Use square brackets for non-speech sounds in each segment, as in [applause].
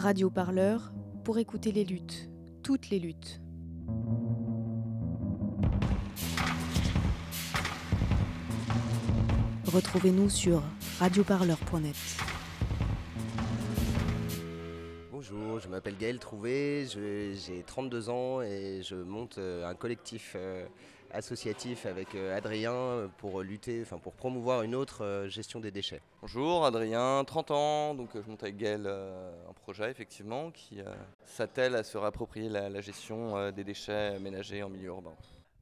Radio Parleur pour écouter les luttes, toutes les luttes. Retrouvez-nous sur radioparleur.net. Bonjour, je m'appelle Gaël Trouvé, j'ai 32 ans et je monte euh, un collectif euh, associatif avec euh, Adrien euh, pour lutter, enfin pour promouvoir une autre euh, gestion des déchets. Bonjour, Adrien, 30 ans, donc je monte avec Gaël un projet effectivement qui s'attelle à se réapproprier la, la gestion des déchets ménagers en milieu urbain.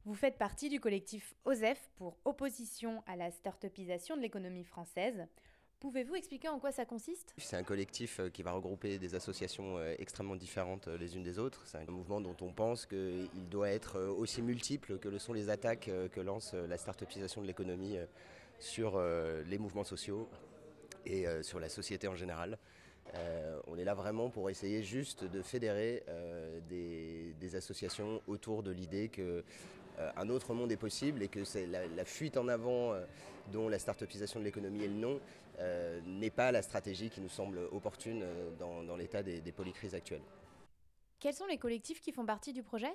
Vous faites partie du collectif OSEF pour opposition à la start-upisation de l'économie française. Pouvez-vous expliquer en quoi ça consiste? C'est un collectif euh, qui va regrouper des associations euh, extrêmement différentes euh, les unes des autres. C'est un mouvement dont on pense qu'il doit être aussi multiple que le sont les attaques que lance la start-upisation de l'économie sur les mouvements sociaux et sur la société en général. On est là vraiment pour essayer juste de fédérer des, associations autour de l'idée que un autre monde est possible et que c'est la, la fuite en avant euh, dont la start-upisation de l'économie est le nom euh, n'est pas la stratégie qui nous semble opportune euh, dans, dans l'état des, des polycrises actuelles. Quels sont les collectifs qui font partie du projet?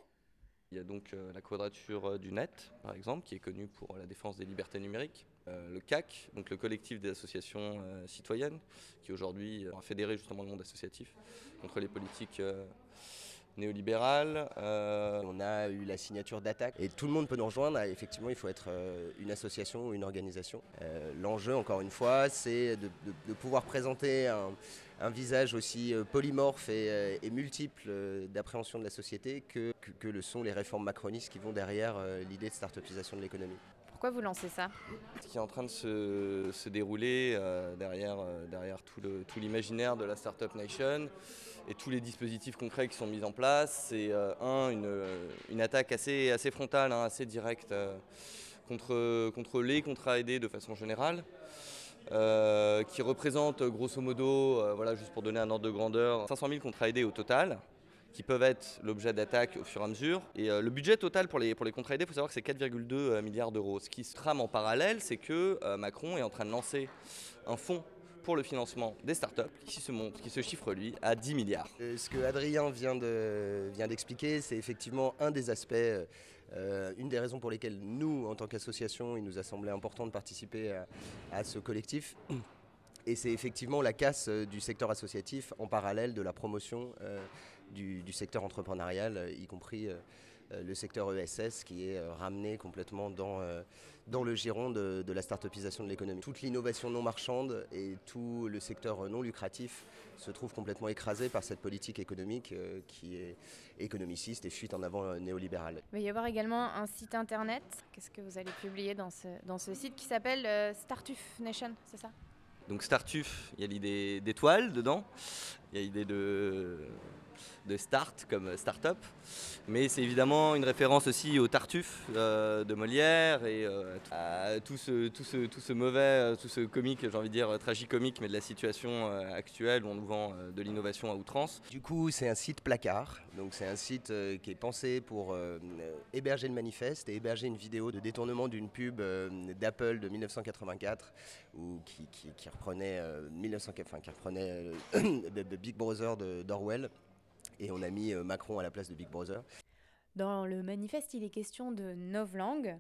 Il y a donc euh, la quadrature euh, du net, par exemple, qui est connue pour la défense des libertés numériques. Euh, le CAC, donc le collectif des associations euh, citoyennes, qui aujourd'hui euh, a fédéré justement le monde associatif contre les politiques néolibérales. Euh, On a eu la signature d'attaque et tout le monde peut nous rejoindre. Ah, Effectivement, il faut être euh, une association ou une organisation. Euh, L'enjeu, encore une fois, c'est de, de- de pouvoir présenter un, un visage aussi euh, polymorphe et, euh, et multiple euh, d'appréhension de la société que, que- que le sont les réformes macronistes qui vont derrière euh, l'idée de start-upisation de l'économie. Pourquoi vous lancez ça? Ce qui est en train de se, se dérouler euh, derrière, euh, derrière tout le- tout l'imaginaire de la Startup Nation et tous les dispositifs concrets qui sont mis en place. C'est euh, un, une, euh, une attaque assez, assez frontale, hein, assez directe euh, contre, contre les contrats aidés de façon générale. qui représente grosso modo, voilà, juste pour donner un ordre de grandeur, 500 000 contrats aidés au total, qui peuvent être l'objet d'attaques au fur et à mesure. Et le budget total pour les, pour les contrats aidés, il faut savoir que c'est 4,2 euh, milliards d'euros. Ce qui se trame en parallèle, c'est que Macron est en train de lancer un fonds pour le financement des startups qui se, monte, qui se chiffre, lui, à 10 milliards. Euh, Ce que Adrien vient de- vient d'expliquer, c'est effectivement un des aspects, euh, une des raisons pour lesquelles nous, en tant qu'association, il nous a semblé important de participer à, ce collectif. Et c'est effectivement la casse euh, du secteur associatif en parallèle de la promotion du, secteur entrepreneurial, y compris le secteur ESS qui est euh, ramené complètement dans, euh, dans le giron de, de la start-upisation de l'économie. Toute l'innovation non marchande et tout le secteur euh, non lucratif se trouve complètement écrasé par cette politique économique euh, qui est économiciste et fuite en avant euh, néolibérale. Il va y avoir également un site internet. Qu'est-ce que vous allez publier dans ce, dans ce site qui s'appelle euh, Startuf Nation, c'est ça? Donc Startuf, il y a l'idée d'étoile dedans, il y a l'idée de, de start comme start-up, mais c'est évidemment une référence aussi au Tartuffe euh, de Molière et euh, à tout ce, tout, ce, tout ce mauvais, euh, tout ce comique, j'ai envie de dire tragicomique, mais de la situation actuelle où on nous vend de l'innovation à outrance. Du coup, c'est un site placard. Donc, c'est un site qui est pensé pour héberger le manifeste et héberger une vidéo de détournement d'une pub d'Apple de 1984 ou qui, qui- reprenait, 1900 enfin, qui reprenait [coughs] Big Brother d'Orwell. Et on a mis euh, Macron à la place de Big Brother. Dans le manifeste, il est question de novlangue.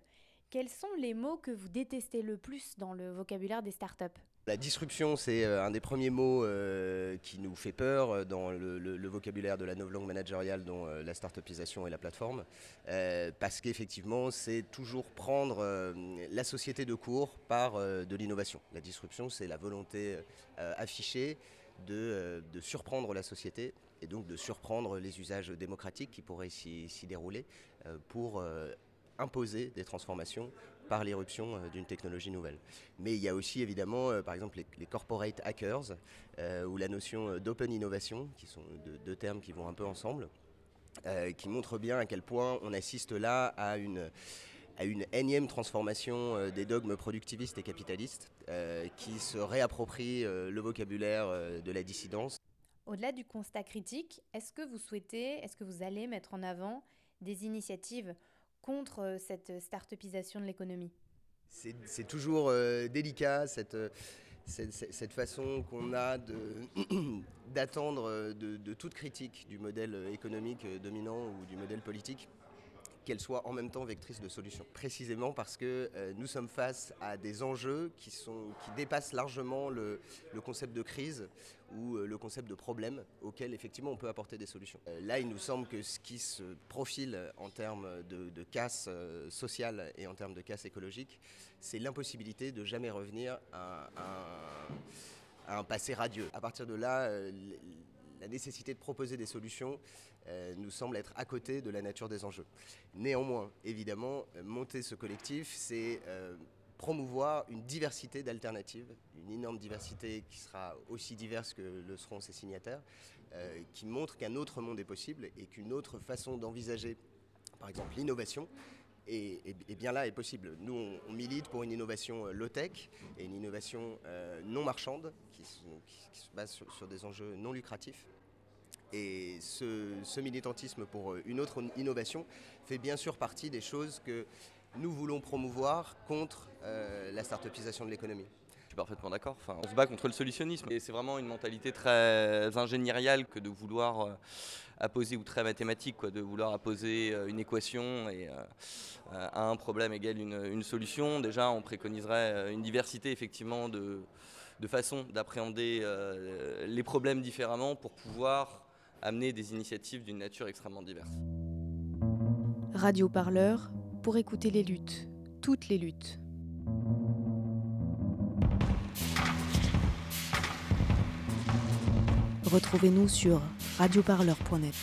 Quels sont les mots que vous détestez le plus dans le vocabulaire des startups? La disruption, c'est euh, un des premiers mots euh, qui nous fait peur dans le, le- le vocabulaire de la novlangue managériale, dont euh, la start-upisation et la plateforme. Euh, parce qu'effectivement, c'est toujours prendre la société de court par de l'innovation. La disruption, c'est la volonté affichée de, de surprendre la société et donc de surprendre les usages démocratiques qui pourraient s'y dérouler euh, pour euh, imposer des transformations par l'éruption euh, d'une technologie nouvelle. Mais il y a aussi évidemment, par exemple, les, corporate hackers ou la notion d'open innovation, qui sont deux, termes qui vont un peu ensemble, qui montrent bien à quel point on assiste là à une énième transformation des dogmes productivistes et capitalistes qui se réapproprient le vocabulaire de la dissidence. Au-delà du constat critique, est-ce que vous souhaitez, est-ce que vous allez mettre en avant des initiatives contre euh, cette start-upisation de l'économie? C'est toujours euh, délicat cette, euh, cette, façon qu'on a [coughs] d'attendre de, toute critique du modèle économique dominant ou du modèle politique qu'elle soit en même temps vectrice de solutions. Précisément parce que euh, nous sommes face à des enjeux qui, sont, qui dépassent largement le, concept de crise ou euh, le concept de problème auquel effectivement on peut apporter des solutions. Euh, là, il nous semble que ce qui se profile en termes de, casse sociale et en termes de casse écologique, c'est l'impossibilité de jamais revenir à, à, un passé radieux. À partir de là, la nécessité de proposer des solutions euh, nous semble être à côté de la nature des enjeux. Néanmoins, évidemment, euh, monter ce collectif, c'est euh, promouvoir une diversité d'alternatives, une énorme diversité qui sera aussi diverse que le seront ses signataires, qui montre qu'un autre monde est possible et qu'une autre façon d'envisager, par exemple, l'innovation, et, bien là est possible. Nous, on, milite pour une innovation low-tech et une innovation non marchande qui, se base sur, des enjeux non lucratifs. Et ce, militantisme pour euh, une autre innovation fait bien sûr partie des choses que nous voulons promouvoir contre euh, la start-upisation de l'économie. Parfaitement d'accord. Enfin, on se bat contre le solutionnisme. Et c'est vraiment une mentalité très ingénieriale que de vouloir euh, apposer, ou très mathématique, quoi, de vouloir apposer une équation et à un problème égale une, solution. Déjà, on préconiserait une diversité effectivement de, de façons d'appréhender les problèmes différemment pour pouvoir amener des initiatives d'une nature extrêmement diverse. Radio Parleur pour écouter les luttes, toutes les luttes. Retrouvez-nous sur radioparleur.net.